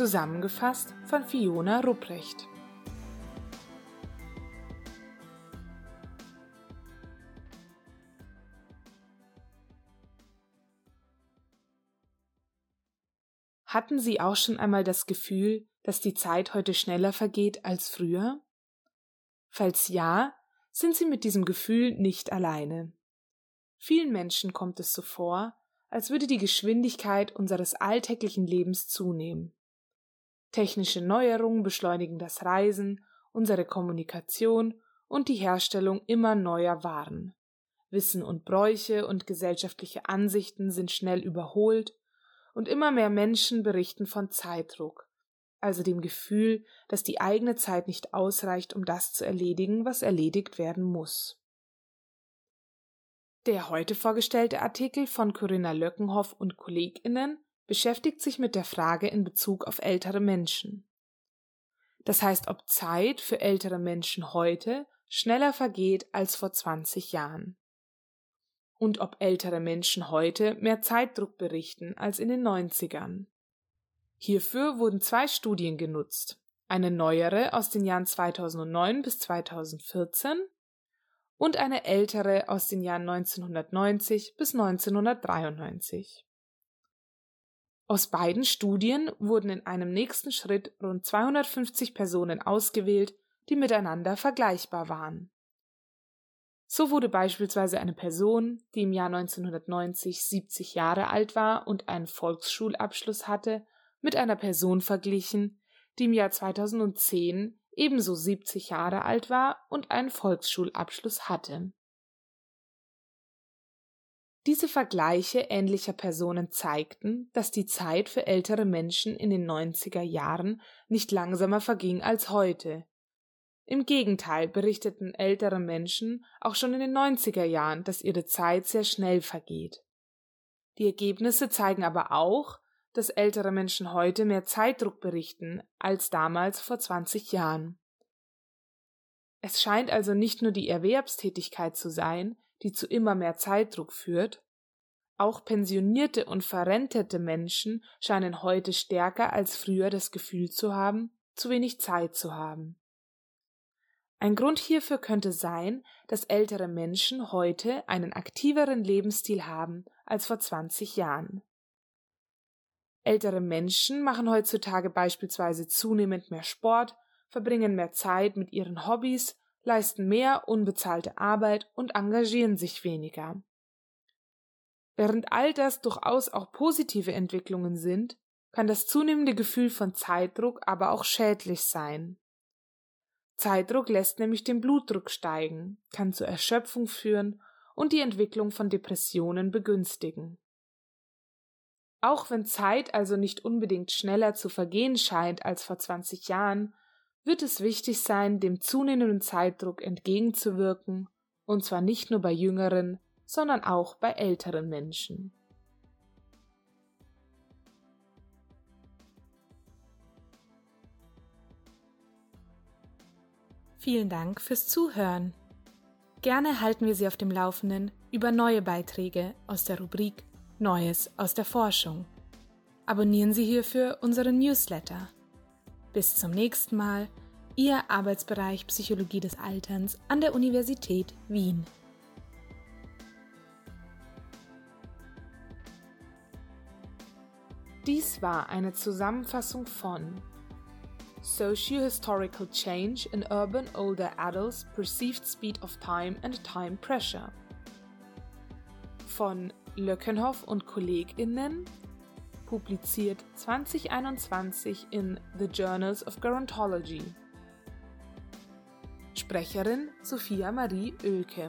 Zusammengefasst von Fiona Rupprecht. Hatten Sie auch schon einmal das Gefühl, dass die Zeit heute schneller vergeht als früher? Falls ja, sind Sie mit diesem Gefühl nicht alleine. Vielen Menschen kommt es so vor, als würde die Geschwindigkeit unseres alltäglichen Lebens zunehmen. Technische Neuerungen beschleunigen das Reisen, unsere Kommunikation und die Herstellung immer neuer Waren. Wissen und Bräuche und gesellschaftliche Ansichten sind schnell überholt, und immer mehr Menschen berichten von Zeitdruck, also dem Gefühl, dass die eigene Zeit nicht ausreicht, um das zu erledigen, was erledigt werden muss. Der heute vorgestellte Artikel von Corinna Löckenhoff und KollegInnen beschäftigt sich mit der Frage in Bezug auf ältere Menschen. Das heißt, ob Zeit für ältere Menschen heute schneller vergeht als vor 20 Jahren. Und ob ältere Menschen heute mehr Zeitdruck berichten als in den 90ern. Hierfür wurden zwei Studien genutzt. Eine neuere aus den Jahren 2009 bis 2014 und eine ältere aus den Jahren 1990 bis 1993. Aus beiden Studien wurden in einem nächsten Schritt rund 250 Personen ausgewählt, die miteinander vergleichbar waren. So wurde beispielsweise eine Person, die im Jahr 1990 70 Jahre alt war und einen Volksschulabschluss hatte, mit einer Person verglichen, die im Jahr 2010 ebenso 70 Jahre alt war und einen Volksschulabschluss hatte. Diese Vergleiche ähnlicher Personen zeigten, dass die Zeit für ältere Menschen in den 90er Jahren nicht langsamer verging als heute. Im Gegenteil berichteten ältere Menschen auch schon in den 90er Jahren, dass ihre Zeit sehr schnell vergeht. Die Ergebnisse zeigen aber auch, dass ältere Menschen heute mehr Zeitdruck berichten als damals vor 20 Jahren. Es scheint also nicht nur die Erwerbstätigkeit zu sein, die zu immer mehr Zeitdruck führt, auch pensionierte und verrentete Menschen scheinen heute stärker als früher das Gefühl zu haben, zu wenig Zeit zu haben. Ein Grund hierfür könnte sein, dass ältere Menschen heute einen aktiveren Lebensstil haben als vor 20 Jahren. Ältere Menschen machen heutzutage beispielsweise zunehmend mehr Sport, verbringen mehr Zeit mit ihren Hobbys leisten mehr unbezahlte Arbeit und engagieren sich weniger. Während all das durchaus auch positive Entwicklungen sind, kann das zunehmende Gefühl von Zeitdruck aber auch schädlich sein. Zeitdruck lässt nämlich den Blutdruck steigen, kann zur Erschöpfung führen und die Entwicklung von Depressionen begünstigen. Auch wenn Zeit also nicht unbedingt schneller zu vergehen scheint als vor 20 Jahren, wird es wichtig sein, dem zunehmenden Zeitdruck entgegenzuwirken, und zwar nicht nur bei jüngeren, sondern auch bei älteren Menschen. Vielen Dank fürs Zuhören. Gerne halten wir Sie auf dem Laufenden über neue Beiträge aus der Rubrik Neues aus der Forschung. Abonnieren Sie hierfür unseren Newsletter. Bis zum nächsten Mal, Ihr Arbeitsbereich Psychologie des Alterns an der Universität Wien. Dies war eine Zusammenfassung von Socio-Historical Change in Urban Older Adults Perceived Speed of Time and Time Pressure von Löckenhoff und KollegInnen publiziert 2021 in The Journals of Gerontology. Sprecherin Sophia Marie Oelke